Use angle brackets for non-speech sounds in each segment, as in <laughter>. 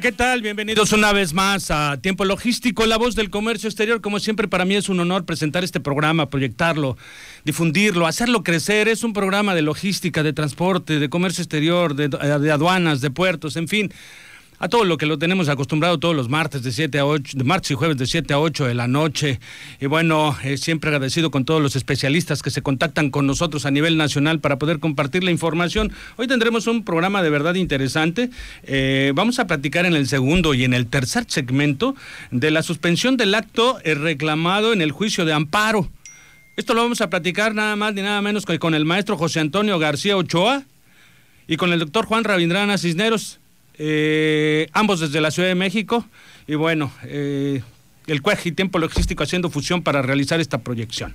¿Qué tal? Bienvenidos una vez más a Tiempo Logístico, la voz del comercio exterior. Como siempre, para mí es un honor presentar este programa, proyectarlo, difundirlo, hacerlo crecer. Es un programa de logística, de transporte, de comercio exterior, de, de aduanas, de puertos, en fin a todo lo que lo tenemos acostumbrado todos los martes de 7 a 8, de martes y jueves de 7 a 8 de la noche. Y bueno, eh, siempre agradecido con todos los especialistas que se contactan con nosotros a nivel nacional para poder compartir la información. Hoy tendremos un programa de verdad interesante. Eh, vamos a platicar en el segundo y en el tercer segmento de la suspensión del acto eh, reclamado en el juicio de amparo. Esto lo vamos a platicar nada más ni nada menos que con el maestro José Antonio García Ochoa y con el doctor Juan Rabindrana Cisneros eh, ambos desde la Ciudad de México, y bueno, eh, el CUEG y Tiempo Logístico haciendo fusión para realizar esta proyección.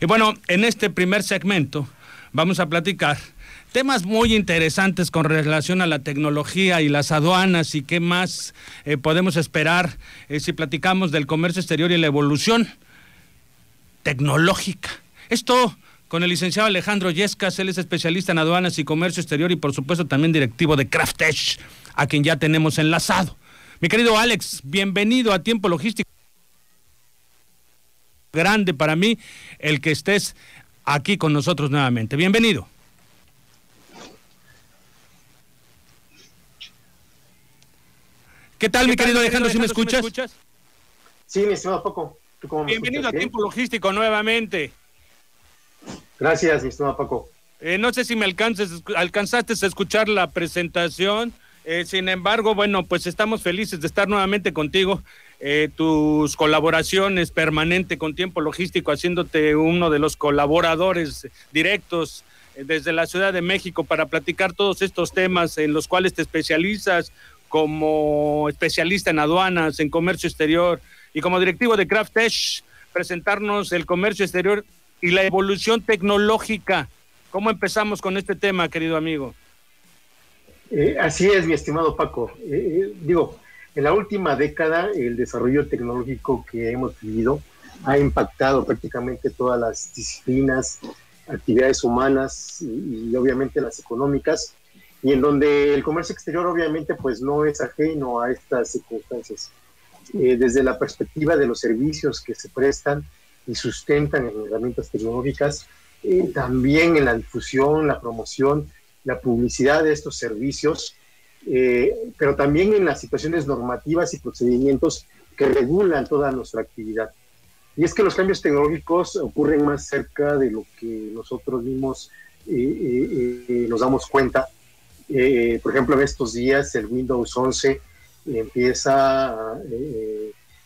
Y bueno, en este primer segmento vamos a platicar temas muy interesantes con relación a la tecnología y las aduanas y qué más eh, podemos esperar si platicamos del comercio exterior y la evolución tecnológica. Esto con el licenciado Alejandro Yescas, él es especialista en aduanas y comercio exterior y por supuesto también directivo de Craftesh a quien ya tenemos enlazado. Mi querido Alex, bienvenido a Tiempo Logístico. Grande para mí el que estés aquí con nosotros nuevamente. Bienvenido. ¿Qué tal, mi querido Alejandro, si me escuchas? Sí, mi estimado Paco. Bienvenido a Tiempo Logístico nuevamente. Gracias, mi estimado Paco. Eh, no sé si me alcances, alcanzaste a escuchar la presentación eh, sin embargo, bueno, pues estamos felices de estar nuevamente contigo. Eh, tus colaboraciones permanente con Tiempo Logístico, haciéndote uno de los colaboradores directos eh, desde la Ciudad de México para platicar todos estos temas en los cuales te especializas como especialista en aduanas, en comercio exterior y como directivo de Craftesh, presentarnos el comercio exterior y la evolución tecnológica. ¿Cómo empezamos con este tema, querido amigo? Eh, así es, mi estimado Paco. Eh, eh, digo, en la última década el desarrollo tecnológico que hemos vivido ha impactado prácticamente todas las disciplinas, actividades humanas y, obviamente las económicas, y en donde el comercio exterior obviamente pues no es ajeno a estas circunstancias. desde la perspectiva de los servicios que se prestan y sustentan en herramientas tecnológicas, también en la difusión, la promoción la publicidad de estos servicios, eh, pero también en las situaciones normativas y procedimientos que regulan toda nuestra actividad. Y es que los cambios tecnológicos ocurren más cerca de lo que nosotros mismos eh, eh, nos damos cuenta. por ejemplo, en estos días el Windows 11 empieza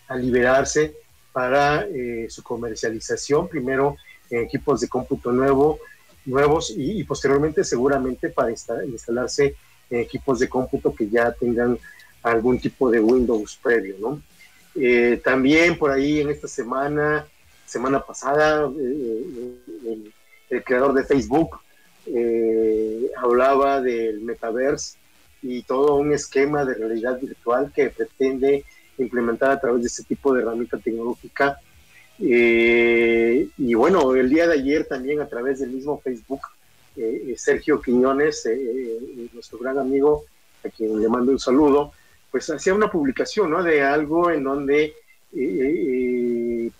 a liberarse para su comercialización, primero en equipos de cómputo nuevo, nuevos y, posteriormente seguramente para instalarse en equipos de cómputo que ya tengan algún tipo de Windows previo, ¿no? Eh, también por ahí en esta semana, semana pasada, eh, el, el, creador de Facebook eh, hablaba del metaverse y todo un esquema de realidad virtual que pretende implementar a través de este tipo de herramienta tecnológica eh, y bueno, el día de ayer también a través del mismo Facebook, eh, eh, Sergio Quiñones, nuestro gran amigo, a quien le mando un saludo, pues hacía una publicación ¿no? de algo en donde,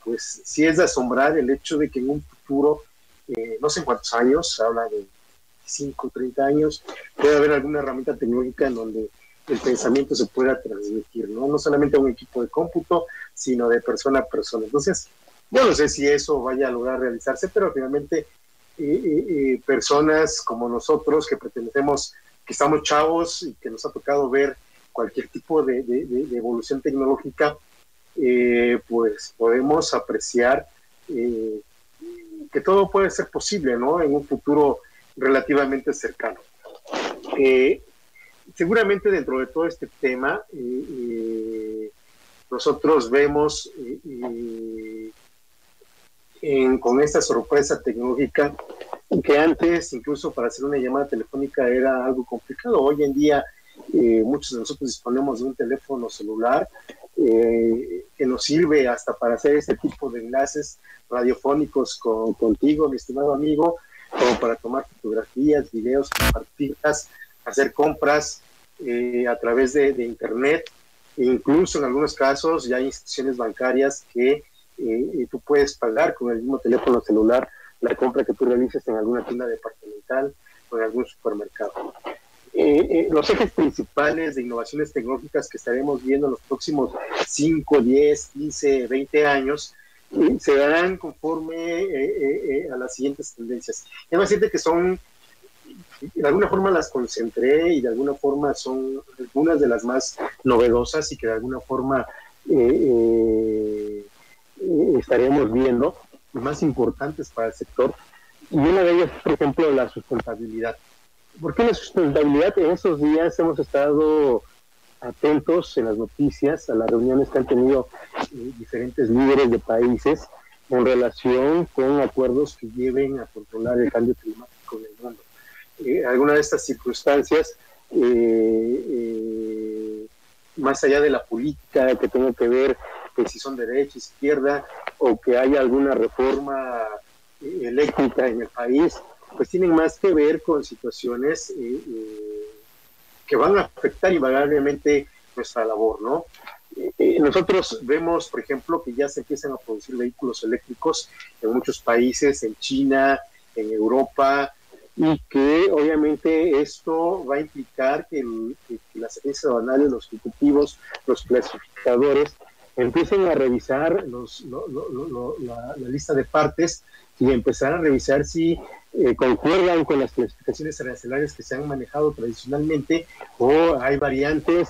pues sí es de asombrar el hecho de que en un futuro, no sé en cuántos años, habla de 5, 30 años, puede haber alguna herramienta tecnológica en donde el pensamiento se pueda transmitir, ¿no? No solamente a un equipo de cómputo, sino de persona a persona. Entonces, yo no sé si eso vaya a lograr realizarse, pero finalmente eh, eh, eh, personas como nosotros que pertenecemos, que estamos chavos y que nos ha tocado ver cualquier tipo de, evolución tecnológica, pues podemos apreciar que todo puede ser posible, ¿no? En un futuro relativamente cercano. Eh, seguramente dentro de todo este tema, nosotros vemos con esta sorpresa tecnológica que antes incluso para hacer una llamada telefónica era algo complicado. Hoy en día eh, muchos de nosotros disponemos de un teléfono celular eh, que nos sirve hasta para hacer este tipo de enlaces radiofónicos con, contigo, mi estimado amigo, como para tomar fotografías, videos, compartirlas, hacer compras eh, a través de, de, Internet. Incluso en algunos casos ya hay instituciones bancarias que tú puedes pagar con el mismo teléfono celular la compra que tú realices en alguna tienda departamental o en algún supermercado. Eh, eh, los ejes principales de innovaciones tecnológicas que estaremos viendo en los próximos 5, 10, 15, 20 años eh, se darán conforme a las siguientes tendencias. Además, siente que son, de alguna forma las concentré y de alguna forma son algunas de las más novedosas y que de alguna forma estaremos viendo, más importantes para el sector. Y una de ellas, por ejemplo, la sustentabilidad. ¿Por qué la sustentabilidad? En estos días hemos estado atentos en las noticias a las reuniones que han tenido eh, diferentes líderes de países en relación con acuerdos que lleven a controlar el cambio climático en el mundo. Eh, alguna de estas circunstancias, eh, más allá de la política que tenga que ver que si son derecha, izquierda, o que haya alguna reforma eléctrica en el país, pues tienen más que ver con situaciones eh, eh, que van a afectar invariablemente nuestra labor, ¿no? Eh, nosotros vemos, por ejemplo, que ya se empiezan a producir vehículos eléctricos en muchos países, en China, en Europa, y que obviamente esto va a implicar que, las agencias aduanales, los ejecutivos, los clasificadores, empiecen a revisar los, la, lista de partes y empezar a revisar si eh, concuerdan con las clasificaciones arancelarias que se han manejado tradicionalmente o hay variantes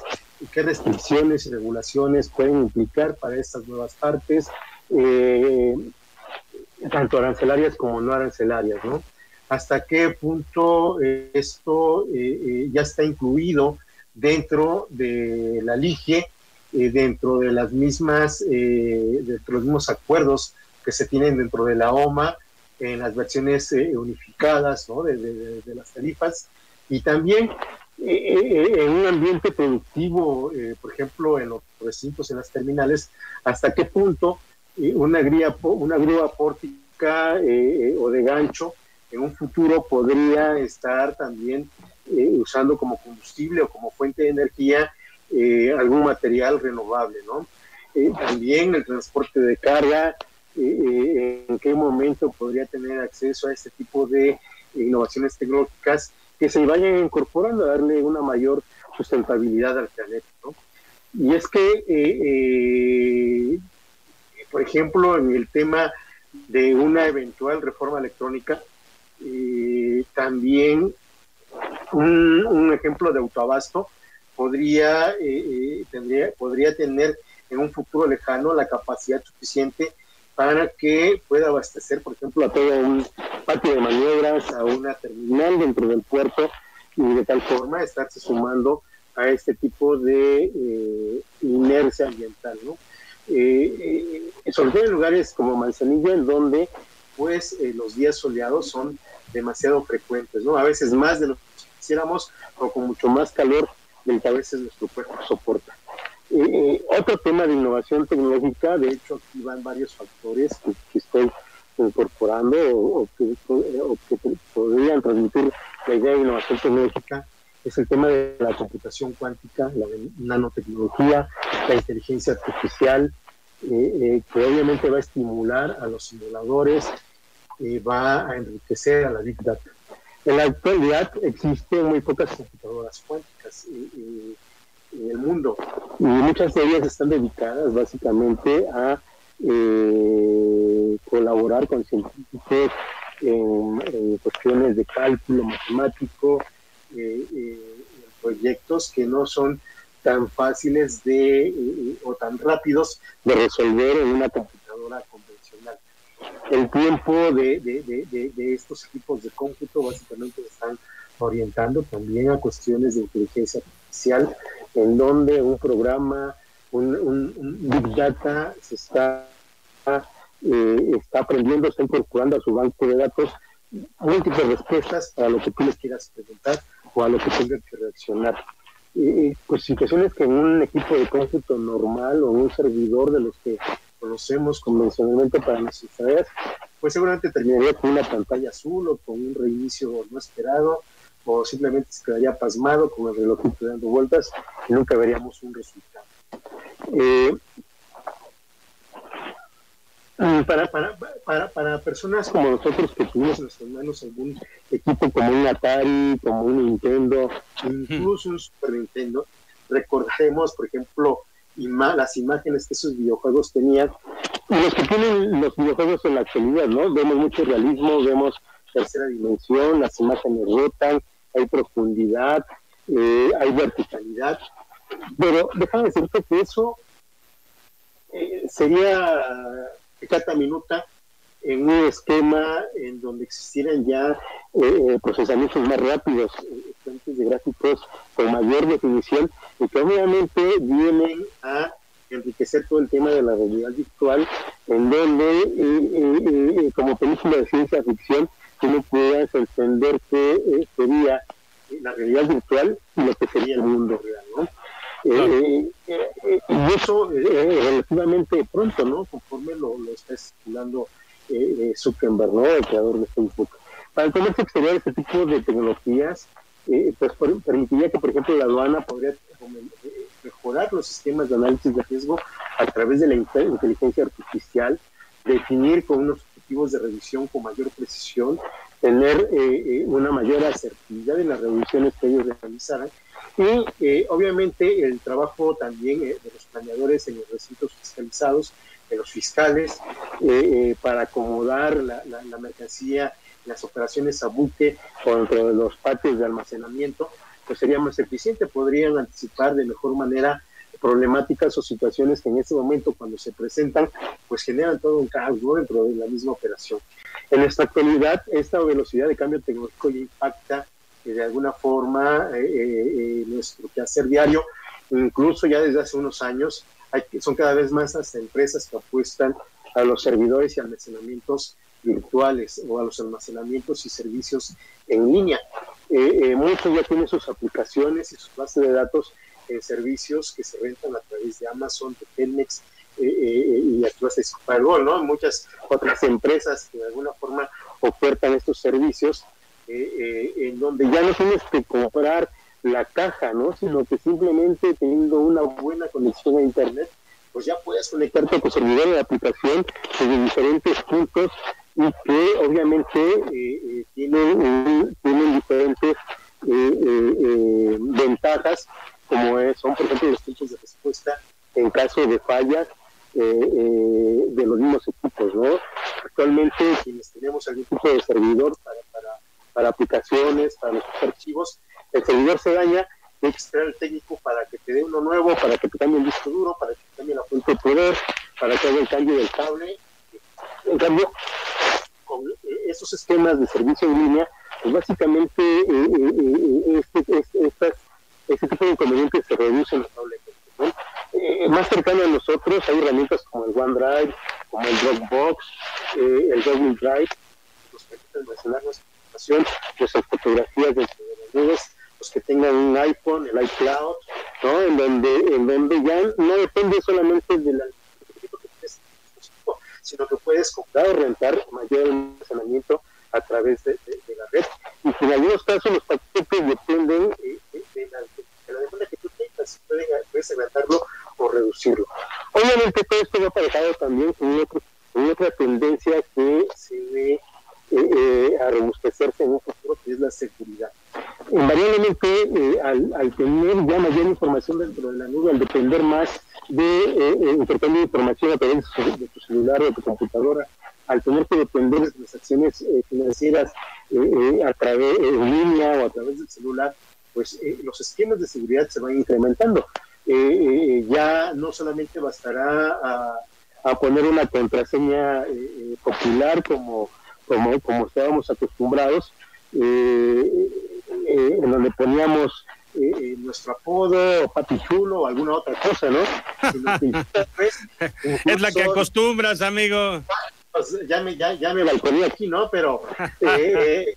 qué restricciones y regulaciones pueden implicar para estas nuevas partes, eh, tanto arancelarias como no arancelarias, ¿no? Hasta qué punto eh, esto ya está incluido dentro de la LIGE, dentro de las mismas, dentro de los mismos acuerdos que se tienen dentro de la OMA, en las versiones eh, unificadas de, las tarifas. Y también eh, eh, en un ambiente productivo, por ejemplo, en los recintos, en las terminales, hasta qué punto una, gría, una grúa pórtica o de gancho en un futuro podría estar también usando como combustible o como fuente de energía algún material renovable, ¿no? también el transporte de carga, en qué momento podría tener acceso a este tipo de innovaciones tecnológicas que se vayan incorporando a darle una mayor sustentabilidad al planeta. Y es que, eh, eh, por ejemplo, en el tema de una eventual reforma electrónica, eh, también un, ejemplo de autoabasto podría, tendría, podría tener en un futuro lejano la capacidad suficiente para que pueda abastecer, por ejemplo, a todo un patio de maniobras, a una terminal dentro del puerto y de tal forma estarse sumando a este tipo de eh, inercia ambiental, ¿no? Eh, eh, sobre lugares como Manzanillo, en donde pues los días soleados son demasiado frecuentes, ¿no? A veces más de lo que quisiéramos o con mucho más calor del que a veces nuestro cuerpo soporta. Eh, otro tema de innovación tecnológica, de hecho aquí van varios factores que, estoy incorporando o, que, podrían transmitir la idea de innovación tecnológica, es el tema de la computación cuántica, la nanotecnología, la inteligencia artificial, eh, eh, que obviamente va a estimular a los simuladores, va a enriquecer a la Big Data. En la actualidad existen muy pocas computadoras cuánticas en el mundo. Y muchas de ellas están dedicadas básicamente a eh, colaborar con científicos en, cuestiones de cálculo matemático, eh, eh, proyectos que no son tan fáciles de o tan rápidos de resolver en una computadora convencional. El tiempo de, de, de estos equipos de cómputo básicamente están orientando también a cuestiones de inteligencia artificial, en donde un programa, un, Big Data se está, eh, está aprendiendo, está incorporando a su banco de datos múltiples respuestas para lo que tú les quieras preguntar o a lo que tenga que reaccionar. pues situaciones que en un equipo de cómputo normal o un servidor de los que conocemos convencionalmente para nuestras tareas, pues seguramente terminaría con una pantalla azul o con un reinicio no esperado o simplemente se quedaría pasmado con el reloj dando vueltas y nunca veríamos un resultado. Eh, para, para, para, para, personas como nosotros que tuvimos en nuestras manos algún equipo como un Atari, como un Nintendo, incluso un Super Nintendo, recordemos, por ejemplo, las imágenes que esos videojuegos tenían, los que tienen los videojuegos en la actualidad, ¿no? Vemos mucho realismo, vemos tercera dimensión, las imágenes rotan, hay profundidad, eh, hay verticalidad, pero déjame decirte que eso eh, sería cata minuta en un esquema en donde existieran ya eh, procesamientos más rápidos, fuentes de gráficos con mayor definición y que obviamente vienen a enriquecer todo el tema de la realidad virtual, en donde, como película de ciencia ficción, tú no puedas entender qué sería la realidad virtual y lo que sería el mundo real, ¿no? Eh, eh, eh, y eso relativamente pronto, ¿no? Conforme lo, está estipulando Zuckerberg, ¿no? El creador de Facebook. Para el comercio exterior, este tipo de tecnologías, pues permitiría que, por ejemplo, la aduana podría mejorar los sistemas de análisis de riesgo a través de la inteligencia artificial, definir con unos objetivos de revisión con mayor precisión tener eh, eh, una mayor asertividad en las revisiones que ellos realizaran y eh, obviamente el trabajo también de los planeadores en los recintos fiscalizados, de los fiscales, para acomodar la, mercancía, las operaciones a buque de los patios de almacenamiento, pues sería más eficiente, podrían anticipar de mejor manera problemáticas o situaciones que en este momento cuando se presentan, pues generan todo un caos dentro de la misma operación. En nuestra actualidad, esta velocidad de cambio tecnológico impacta eh, de alguna forma eh, eh, nuestro quehacer diario, incluso ya desde hace unos años hay, son cada vez más las empresas que apuestan a los servidores y almacenamientos virtuales o a los almacenamientos y servicios en línea. muchos ya tienen sus aplicaciones y sus bases de datos en servicios que se rentan a través de Amazon, de Telmex, eh, eh, y actúa de Supergol, ¿no? Muchas otras empresas que de alguna forma ofertan estos servicios eh, en donde ya no tienes que comprar la caja, ¿no? Sino que simplemente teniendo una buena conexión a Internet, pues ya puedes conectarte a tu servidor de aplicación desde diferentes puntos y que obviamente tienen, tienen diferentes ventajas como son por ejemplo los tiempos de respuesta en caso de fallas eh, eh, de los mismos equipos, ¿no? Actualmente quienes tenemos algún tipo de servidor para, para, para aplicaciones, para nuestros archivos, el servidor se daña, hay que esperar al técnico para que te dé uno nuevo, para que te cambie el disco duro, para que te cambie la fuente de poder, para que haga el cambio del cable. En cambio, con esos esquemas de servicio en línea, pues básicamente eh, este, este, estas, este tipo de inconvenientes se reducen notablemente. ¿no? Eh, más cercano a nosotros hay herramientas como el OneDrive, como el Dropbox, eh, el Google Drive, que nos permiten almacenar nuestra información, nuestras fotografías de nubes, los que tengan un iPhone, el iCloud, ¿no? En donde, en donde ya no depende solamente de la sino que puedes comprar o rentar mayor almacenamiento a través de, la red. Y en algunos casos los paquetes dependen eh, de, la, de la demanda que tú tengas, puedes, puedes agrandarlo o reducirlo. Obviamente todo esto va aparejado también con, otra tendencia que se ve eh, eh, a robustecerse en un futuro, que es la seguridad. Invariablemente, eh, al, tener ya mayor información dentro de la nube, al depender más de intercambio de información a través de tu celular o de tu computadora, al tener que depender de las acciones financieras a través en línea o a través del celular, pues los esquemas de seguridad se van incrementando. ya no solamente bastará a, poner una contraseña popular como, como, como estábamos acostumbrados, en donde poníamos nuestro apodo, Papi Chulo o alguna otra cosa, ¿no? <laughs> es la que acostumbras, amigo. Pues, ya me, ya, ya me balconé aquí, ¿no? Pero, <laughs> eh,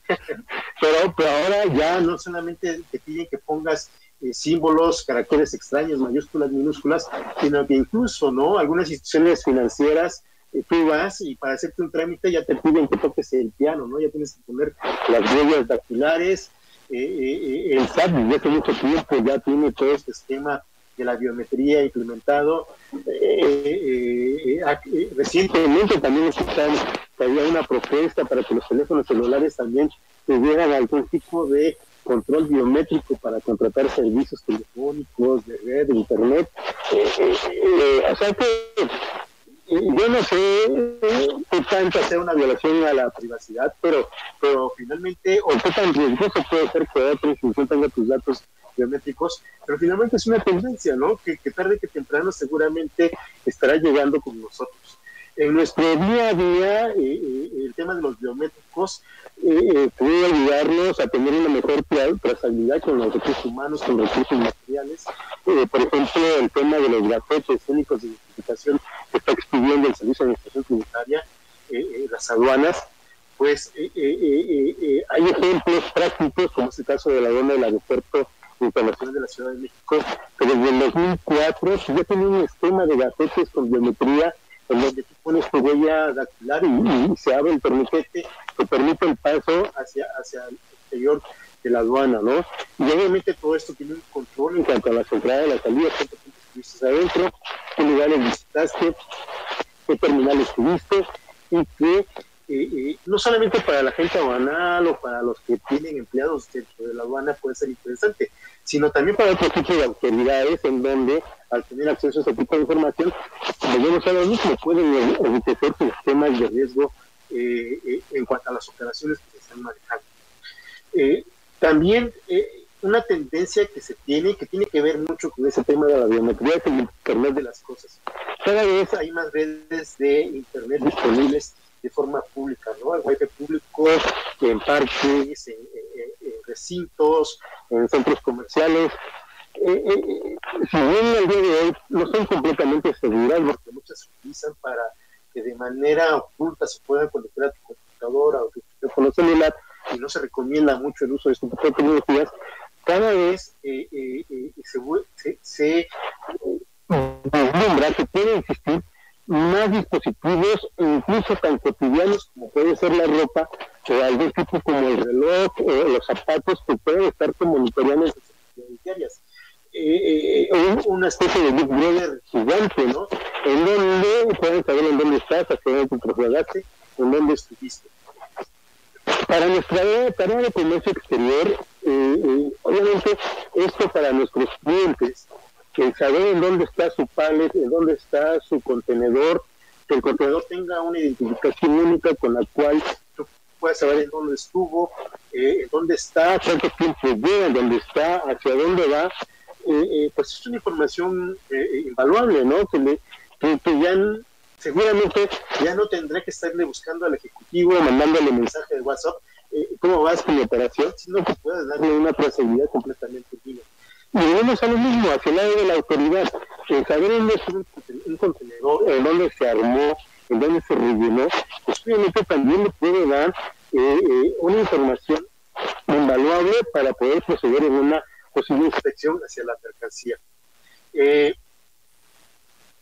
pero, pero ahora ya no solamente te piden que pongas eh, símbolos, caracteres extraños, mayúsculas, minúsculas, sino que incluso, ¿no? Algunas instituciones financieras, eh, tú vas y para hacerte un trámite ya te piden que toques el piano, ¿no? Ya tienes que poner las huellas dactilares. el SAT desde hace mucho tiempo ya tiene todo este esquema de la biometría implementado. Eh, eh, eh, recientemente también escuchamos había una propuesta para que los teléfonos celulares también tuvieran algún tipo de control biométrico para contratar servicios telefónicos, de red, de internet. o sea que yo no sé qué tanto hacer una violación a la privacidad, pero, pero finalmente, o qué tan riesgoso puede ser que otra institución tus datos biométricos, pero finalmente es una tendencia, ¿no? Que, tarde que temprano seguramente estará llegando con nosotros. En nuestro día a día, eh, eh, el tema de los biométricos eh, puede ayudarnos a tener una mejor trazabilidad con los recursos humanos, con los recursos materiales. por ejemplo, el tema de los gacetes únicos de identificación que está expidiendo el Servicio de Administración Tributaria, las aduanas, pues hay ejemplos prácticos, como es el caso de la aduana del aeropuerto Internacional de la Ciudad de México, que desde el 2004 ya tenía un esquema de gacetes con biometría en donde tú pones tu huella dactilar y, se abre el torniquete que permite el paso hacia, hacia el exterior de la aduana, ¿no? Y obviamente todo esto tiene un control en cuanto a las entradas y las salidas, cuántos estuviste adentro, qué lugares visitaste, qué terminales estuviste y que no solamente para la gente aduanal o para los que tienen empleados dentro de la aduana puede ser interesante, sino también para otro tipo de autoridades en donde al tener acceso a ese tipo de información, volvemos a lo pueden enriquecer temas de riesgo eh, eh, en cuanto a las operaciones que se están manejando. Eh, también una tendencia que se tiene, que tiene que ver mucho con ese tema de la biometría, es el Internet de las cosas. Cada vez hay más redes de Internet disponibles de forma pública, ¿no? El wifi público en parques, en, recintos, en centros comerciales. Si bien el día de hoy no son completamente seguras, porque muchas se utilizan para que de manera oculta se puedan conectar a tu computadora o tu teléfono celular, y no se recomienda mucho el uso de este tecnologías, cada vez se, se, se que puede existir más dispositivos, incluso tan cotidianos como puede ser la ropa, o algún tipo como el reloj, o los zapatos que pueden estar monitoreando diarias. Eh, eh, una especie de Big Brother gigante, ¿no? En donde pueden saber en dónde estás, hacia dónde te trasladaste, en dónde estuviste. Para nuestra tarea de comercio exterior, eh, eh, obviamente esto para nuestros clientes que saber en dónde está su pallet, en dónde está su contenedor, que el contenedor tenga una identificación única con la cual tú puedas saber en dónde estuvo, eh, en dónde está, cuánto tiempo lleva, en dónde está, hacia dónde va, eh, eh, pues es una información invaluable, ¿no? Que, que, ya seguramente ya no tendrá que estarle buscando al ejecutivo, mandándole mensaje de WhatsApp, cómo vas con la operación, sino que puedas darle una trazabilidad completamente libre. Volvemos a lo mismo, hacia el lado de la autoridad, saber dónde es un, contenedor, en dónde se armó, en dónde se rellenó, pues obviamente también le puede dar eh, eh, una información invaluable para poder proceder en una posible inspección hacia la mercancía. Eh,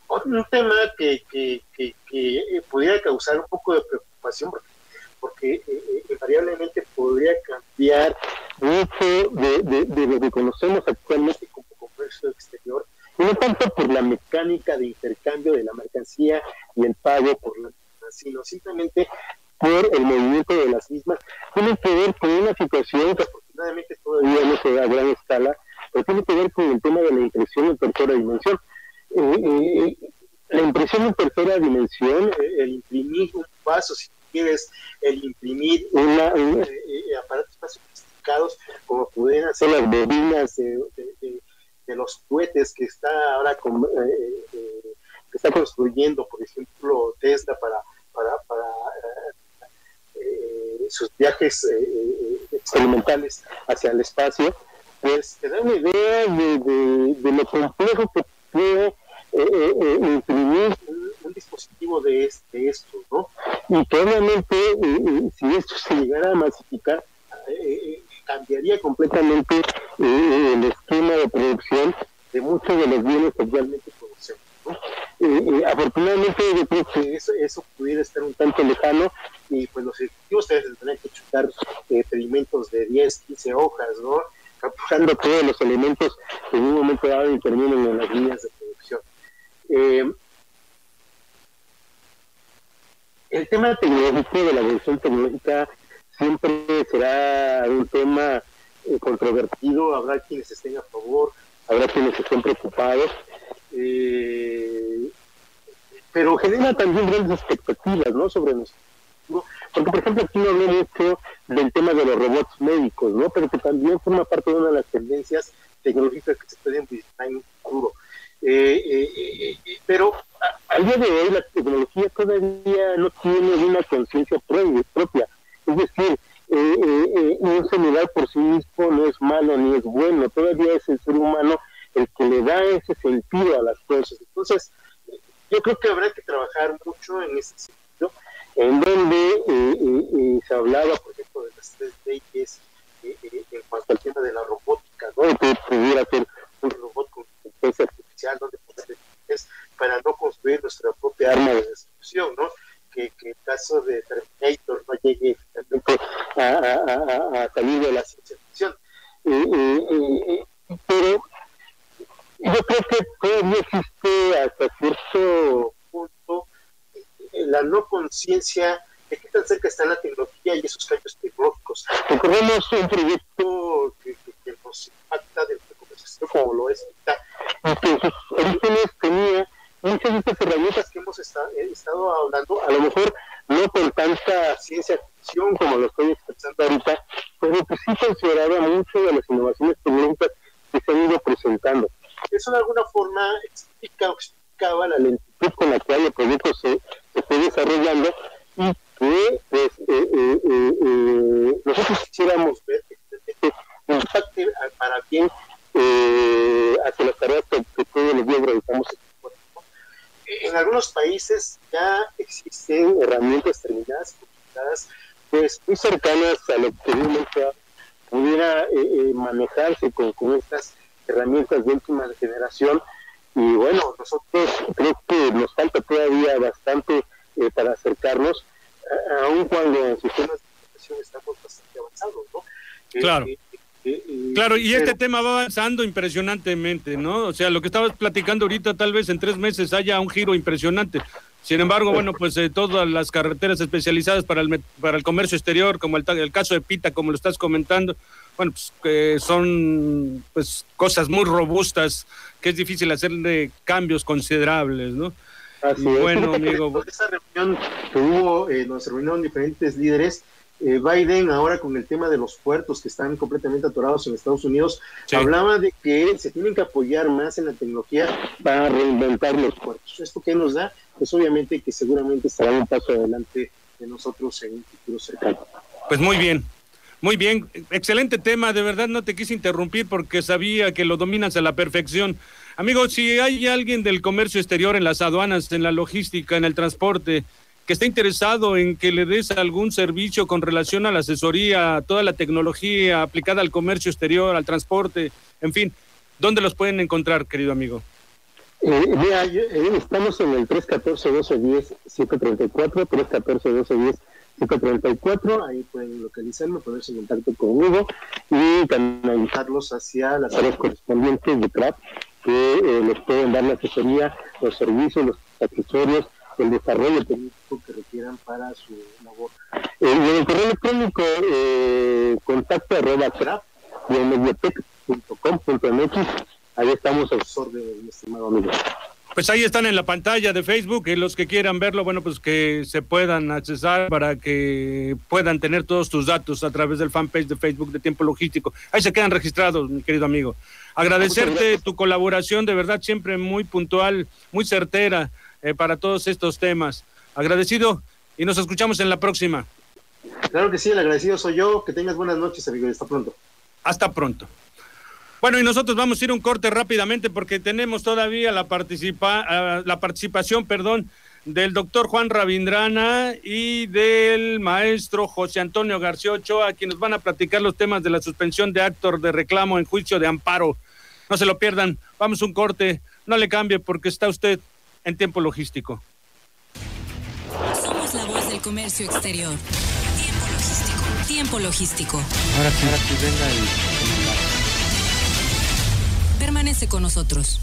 otro tema que, que, que, que, pudiera causar un poco de preocupación, porque porque eh, eh, invariablemente podría cambiar mucho de, de, lo que conocemos actualmente como comercio exterior, y no tanto por la mecánica de intercambio de la mercancía y el pago por la sino simplemente por el movimiento de las mismas, tiene que ver con una situación que afortunadamente todavía no se da a gran escala, pero tiene que ver con el tema de la impresión en tercera dimensión. Eh, la impresión en tercera dimensión, el imprimir un paso, si quieres el imprimir una, eh, eh, aparatos más sofisticados como pueden hacer las bobinas de, de los cohetes que está ahora con, eh, eh, que está construyendo, por ejemplo, Tesla para, para, para eh, sus viajes experimentales hacia el espacio, pues te da una idea de, de, lo complejo que puede imprimir un, dispositivo de, este, esto, ¿no? Y probablemente si esto se llegara a masificar, cambiaría completamente el esquema de producción de muchos de los bienes que actualmente afortunadamente yo creo que eso, eso, pudiera estar un tanto lejano y pues los ejecutivos que chutar eh, pedimentos de 10, 15 hojas, ¿no? capturando todos los elementos que en un momento dado intervienen en las líneas de producción. Eh, el tema tecnológico de la evolución tecnológica siempre será un tema eh, controvertido, habrá quienes estén a favor, habrá quienes estén preocupados, eh, pero genera también grandes expectativas ¿no? sobre nosotros. Porque, por ejemplo, aquí no hablé mucho del tema de los robots médicos, ¿no? pero que también forma parte de una de las tendencias tecnológicas que se pueden visitar en un futuro. Eh, pero al día de hoy la tecnología todavía no tiene una conciencia propia es decir, eh, eh, eh, un celular por sí mismo no es malo ni es bueno, todavía es el ser humano el que le da ese sentido a las cosas. Entonces, yo creo que habrá que trabajar mucho en ese sentido, en donde se hablaba, por ejemplo, de las tres leyes en cuanto al tema de la robótica, ¿no? que pudiera ser un robot con inteligencia artificial, donde para no construir nuestra propia arma de destrucción, ¿no? que, que el caso de Terminator no llegue a, a, a, salir de la ciencia ficción. pero yo creo que todavía existe hasta cierto punto eh, la no conciencia de qué tan cerca está la tecnología y esos cambios tecnológicos. Recordemos un proyecto que, que, nos impacta del conversación como lo es y que sus orígenes tenía muchas de estas herramientas que hemos eh, estado hablando, a lo mejor no con tanta ciencia ficción como lo estoy expresando ahorita, pero que sí consideraba mucho de las innovaciones tecnológicas que se han ido presentando. Eso de alguna forma explica o explicaba la lentitud con la que el proyecto se, se está desarrollando y que pues, eh, eh, nosotros quisiéramos ver que impacte para bien hacia las tareas que, todos los días realizamos en algunos países ya existen herramientas terminadas, pues muy cercanas a lo que pudiera eh, eh, manejarse con, estas herramientas de última generación. Y bueno, nosotros creo que nos falta todavía bastante eh, para acercarnos, aun cuando en sistemas de educación estamos bastante avanzados, ¿no? Claro. Claro, y este tema va avanzando impresionantemente, ¿no? O sea, lo que estabas platicando ahorita, tal vez en tres meses haya un giro impresionante. Sin embargo, bueno, pues eh, todas las carreteras especializadas para el, para el comercio exterior, como el, el caso de Pita, como lo estás comentando, bueno, pues que son pues cosas muy robustas, que es difícil hacerle cambios considerables, ¿no? Así bueno, amigo. Esa reunión que hubo, eh, nos reunieron diferentes líderes, eh, Biden ahora con el tema de los puertos que están completamente atorados en Estados Unidos, hablaba de que se tienen que apoyar más en la tecnología para reinventar los puertos. ¿Esto qué nos da? Pues obviamente que seguramente estará un paso adelante de nosotros en un futuro cercano. Pues muy bien. Muy bien, excelente tema, de verdad no te quise interrumpir porque sabía que lo dominas a la perfección. Amigo, si hay alguien del comercio exterior en las aduanas, en la logística, en el transporte, que está interesado en que le des algún servicio con relación a la asesoría, toda la tecnología aplicada al comercio exterior, al transporte, en fin, ¿dónde los pueden encontrar, querido amigo? Eh, mira, estamos en el 314-1210-734, 314-1210-734, ahí pueden localizarme, ponerse en contacto conmigo y canalizarlos hacia las áreas correspondientes de CRAP que eh, les pueden dar la asesoría, los servicios, los accesorios, el desarrollo técnico que requieran para su labor. Eh, en el correo electrónico eh, contacto arroba crap y en ahí estamos a sus órdenes, mi estimado amigo. Pues ahí están en la pantalla de Facebook y los que quieran verlo, bueno, pues que se puedan accesar para que puedan tener todos tus datos a través del fanpage de Facebook de Tiempo Logístico. Ahí se quedan registrados, mi querido amigo. Agradecerte tu colaboración, de verdad, siempre muy puntual, muy certera eh, para todos estos temas. Agradecido y nos escuchamos en la próxima. Claro que sí, el agradecido soy yo. Que tengas buenas noches, amigo. Hasta pronto. Hasta pronto. Bueno, y nosotros vamos a ir un corte rápidamente porque tenemos todavía la, participa ah, la participación, perdón, del doctor Juan Ravindrana y del maestro José Antonio García Ochoa, quienes van a platicar los temas de la suspensión de actor de reclamo en juicio de amparo. No se lo pierdan, vamos a un corte, no le cambie porque está usted en tiempo logístico. Somos la voz del comercio exterior. Tiempo logístico. Tiempo logístico. Ahora sí, ahora sí venga el... Permanece con nosotros.